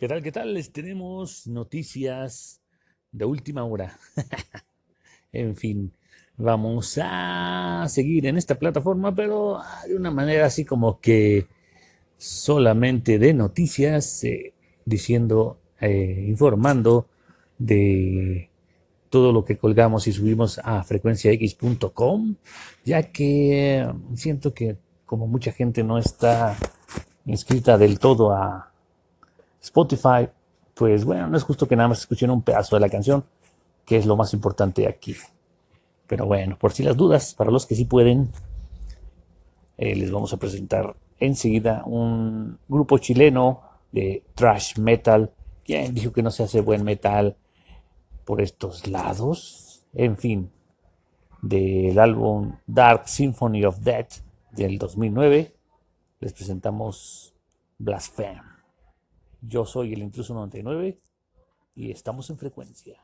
¿Qué tal? ¿Qué tal? Les tenemos noticias de última hora. en fin, vamos a seguir en esta plataforma, pero de una manera así como que solamente de noticias, eh, diciendo, eh, informando de todo lo que colgamos y subimos a frecuenciax.com, ya que siento que como mucha gente no está inscrita del todo a Spotify, pues bueno, no es justo que nada más escuchen un pedazo de la canción, que es lo más importante aquí. Pero bueno, por si las dudas, para los que sí pueden, eh, les vamos a presentar enseguida un grupo chileno de thrash metal. ¿Quién dijo que no se hace buen metal por estos lados? En fin, del álbum Dark Symphony of Death del 2009, les presentamos Blaspheme. Yo soy el Intruso 99 y estamos en frecuencia.